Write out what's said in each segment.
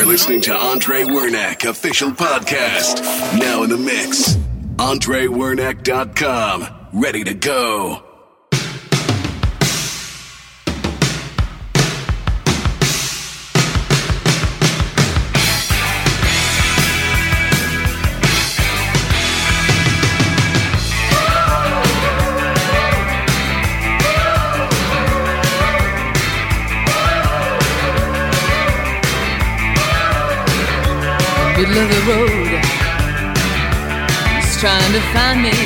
are listening to Andre Wernack official podcast. Now in the mix. AndreWernack.com. Ready to go. Middle of the road. He's trying to find me.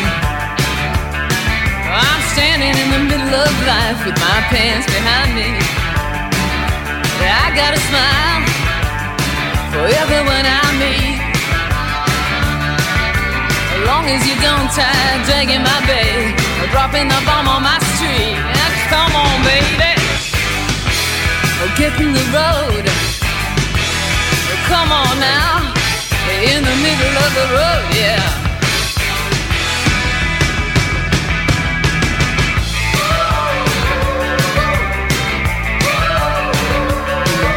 I'm standing in the middle of life with my pants behind me. I got a smile for everyone I meet. As long as you don't tie dragging my bag or dropping the bomb on my street. Come on, baby. Get in the road. Come on now in the middle of the road, yeah.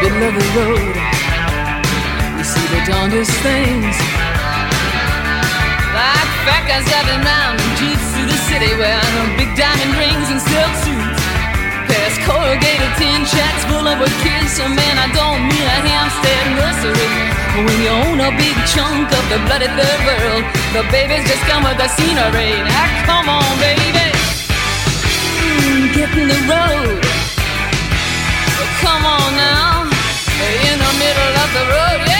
In the middle of the road, we see the darndest things. Like fat guys driving around in jeeps through the city wearing big diamond rings and silk suits. Past corrugated tin shacks full of kids. So man, I don't mean a Hampstead nursery. When you own a big chunk of the bloody third world, the babies just come with the scenery. Now come on, baby, mm, get in the road. Come on now, in the middle of the road, yeah.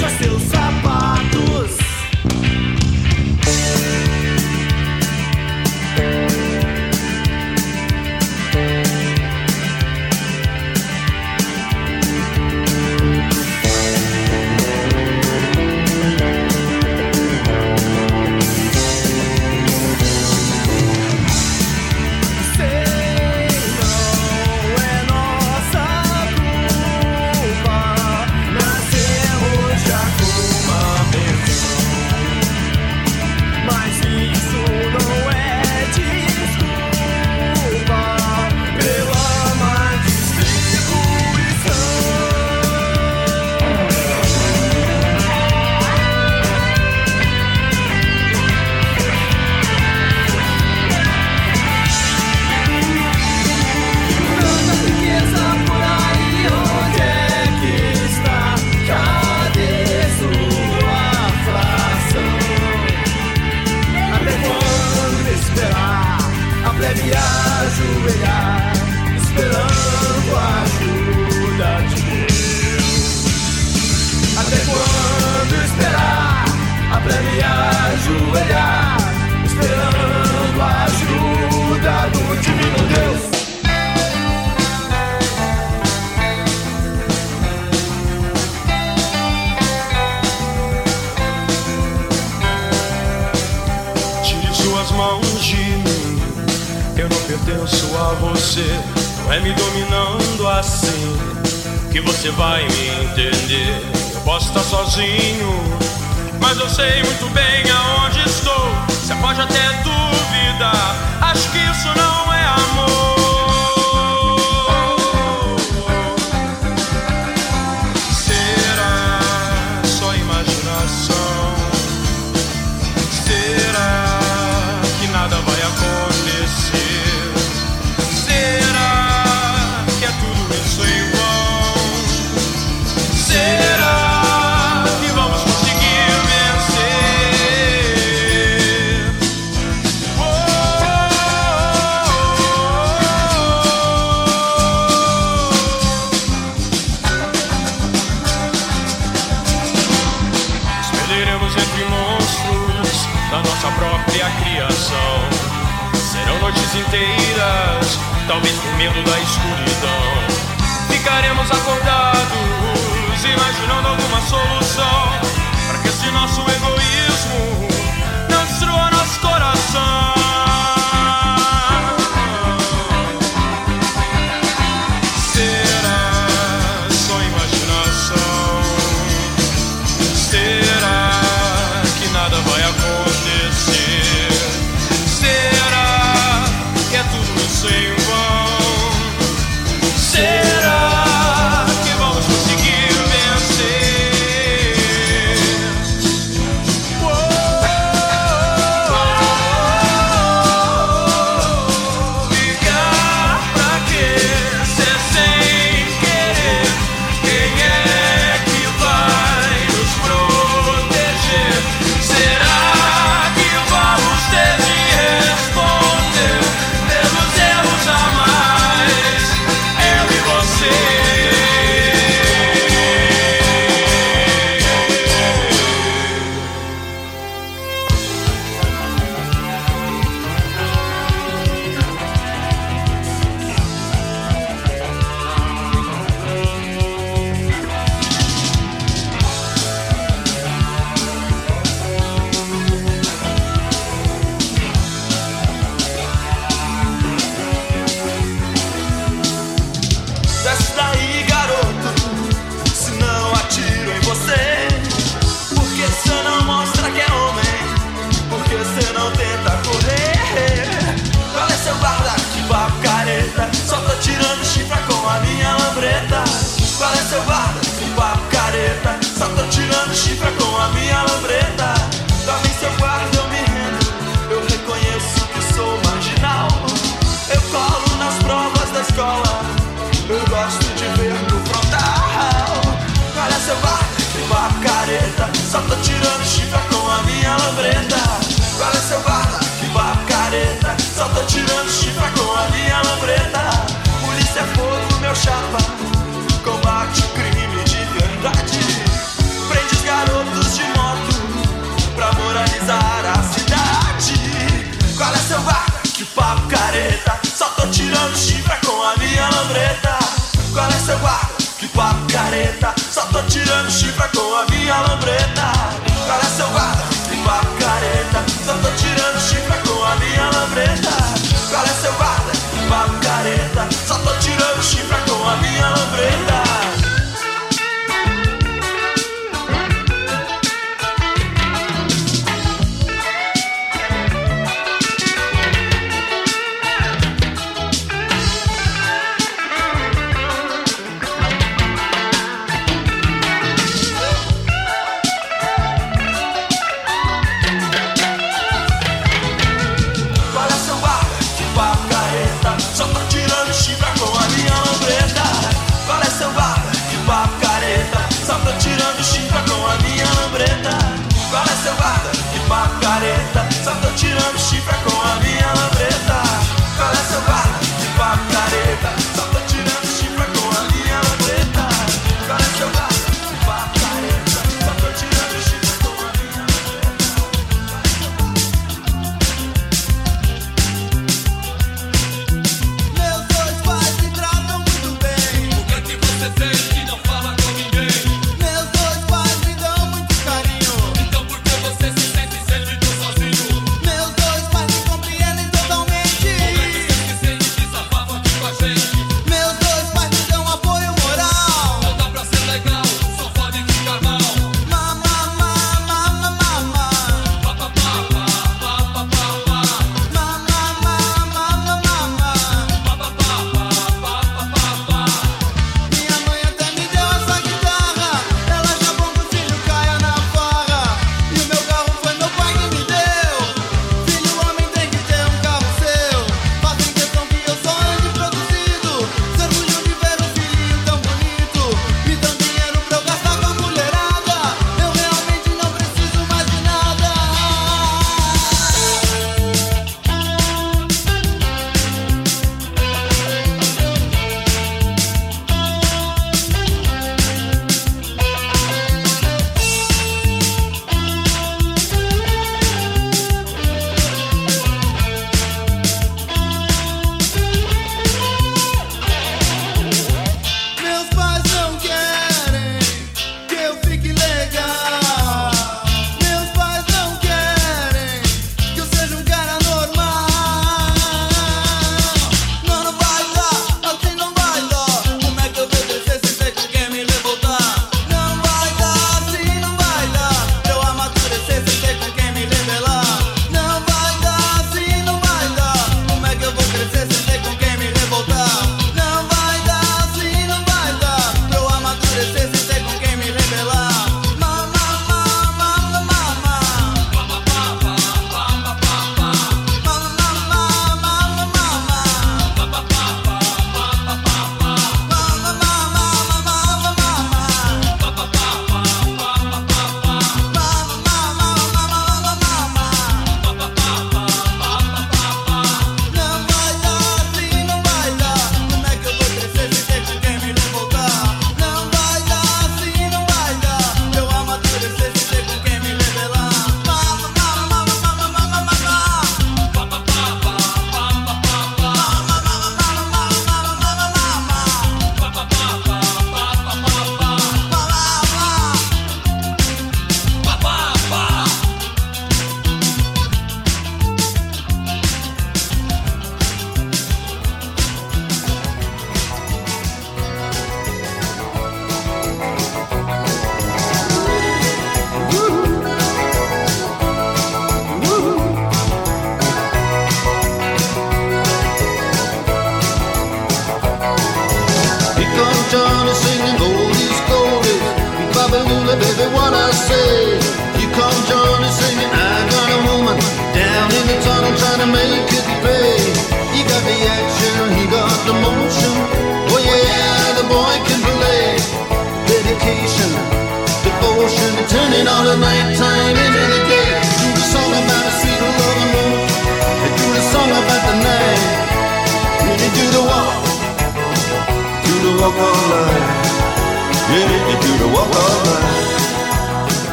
Faça seu sonho.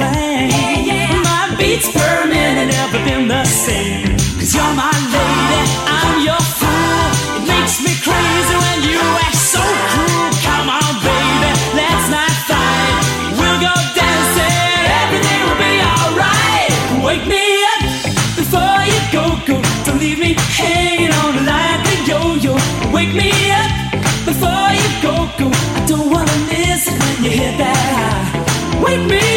plane. Yeah, yeah. My beats per minute never been the same. Cause you're my lady, I'm your fool. It makes me crazy when you act so cruel. Come on, baby, let's not fight. We'll go dancing, everything will be alright. Wake me up before you go, go. Don't leave me hanging on the line, the yo yo. Wake me up before you go, go. I don't wanna miss it when you hit that high. Wake me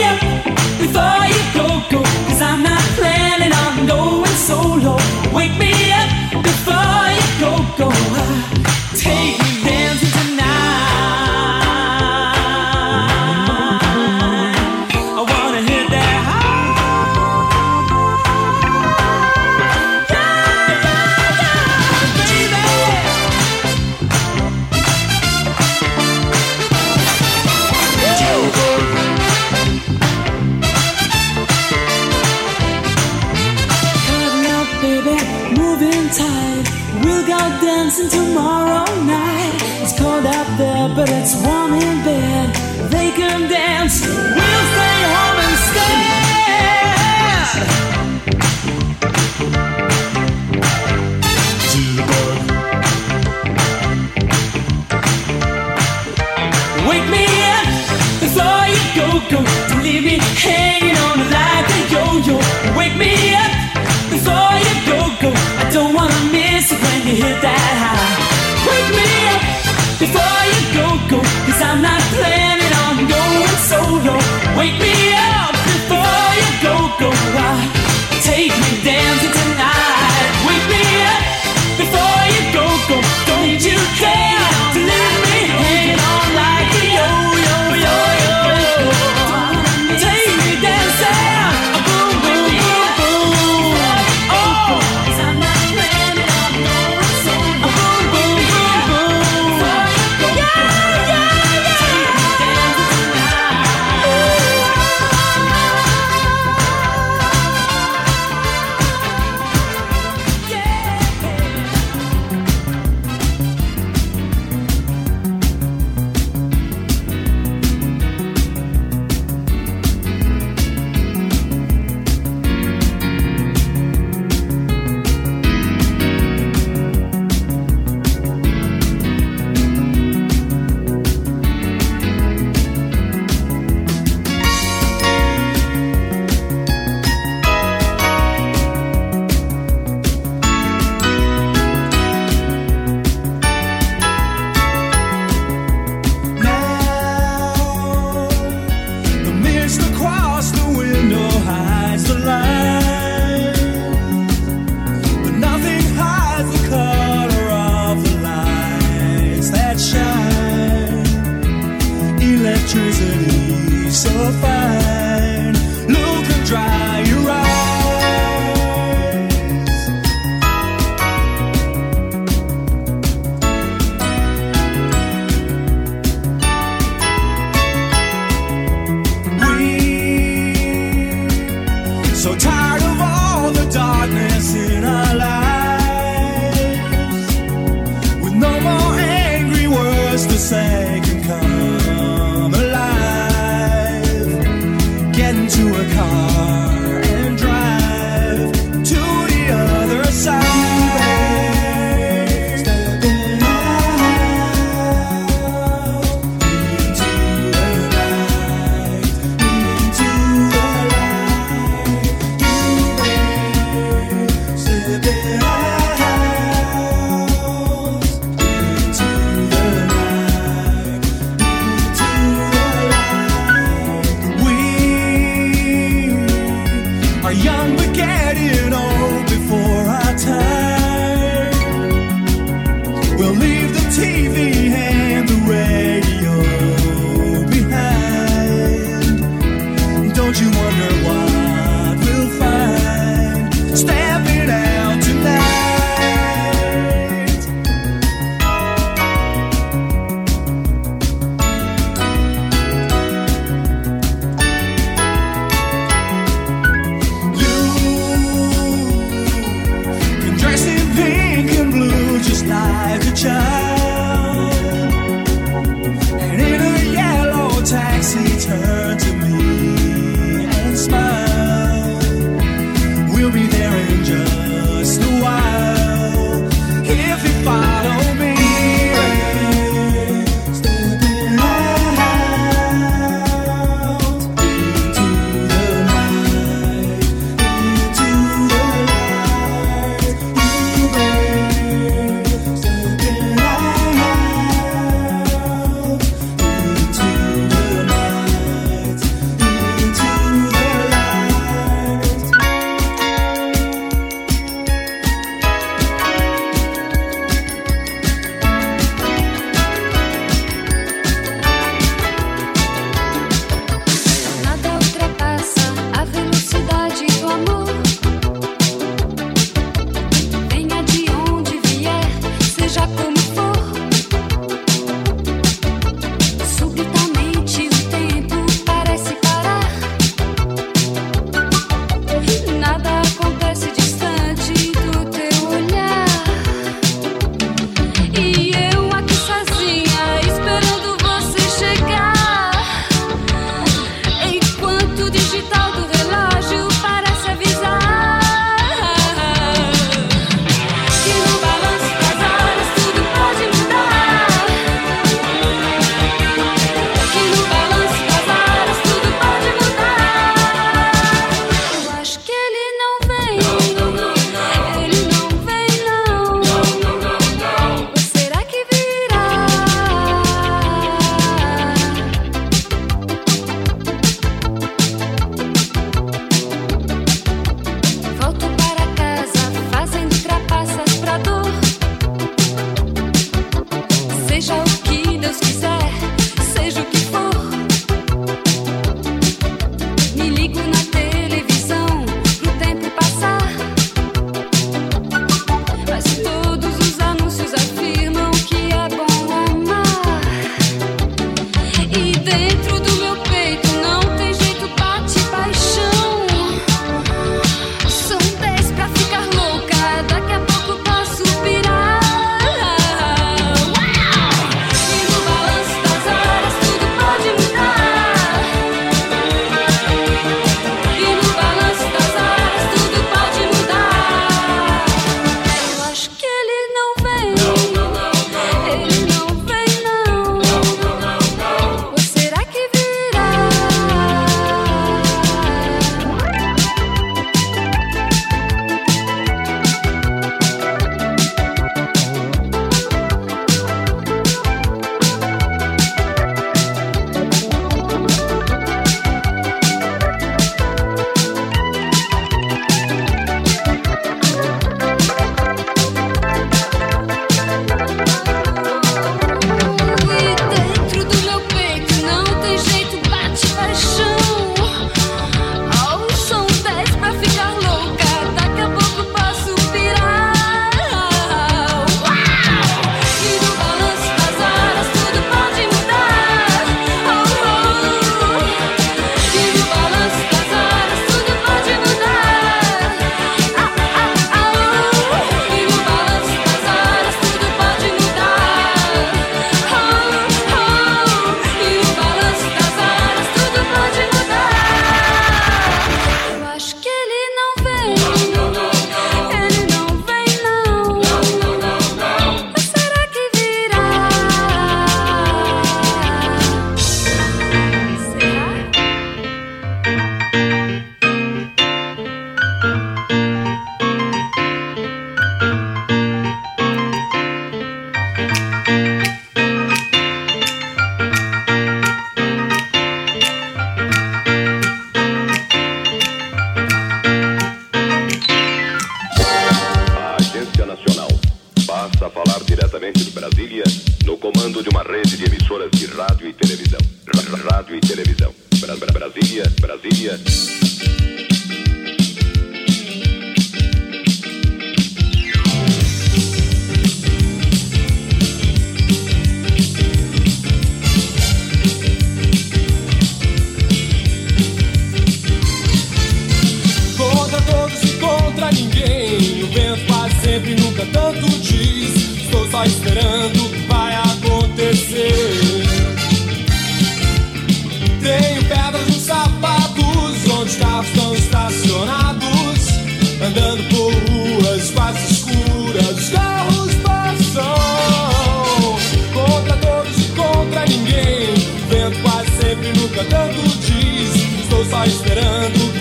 Deus esperando.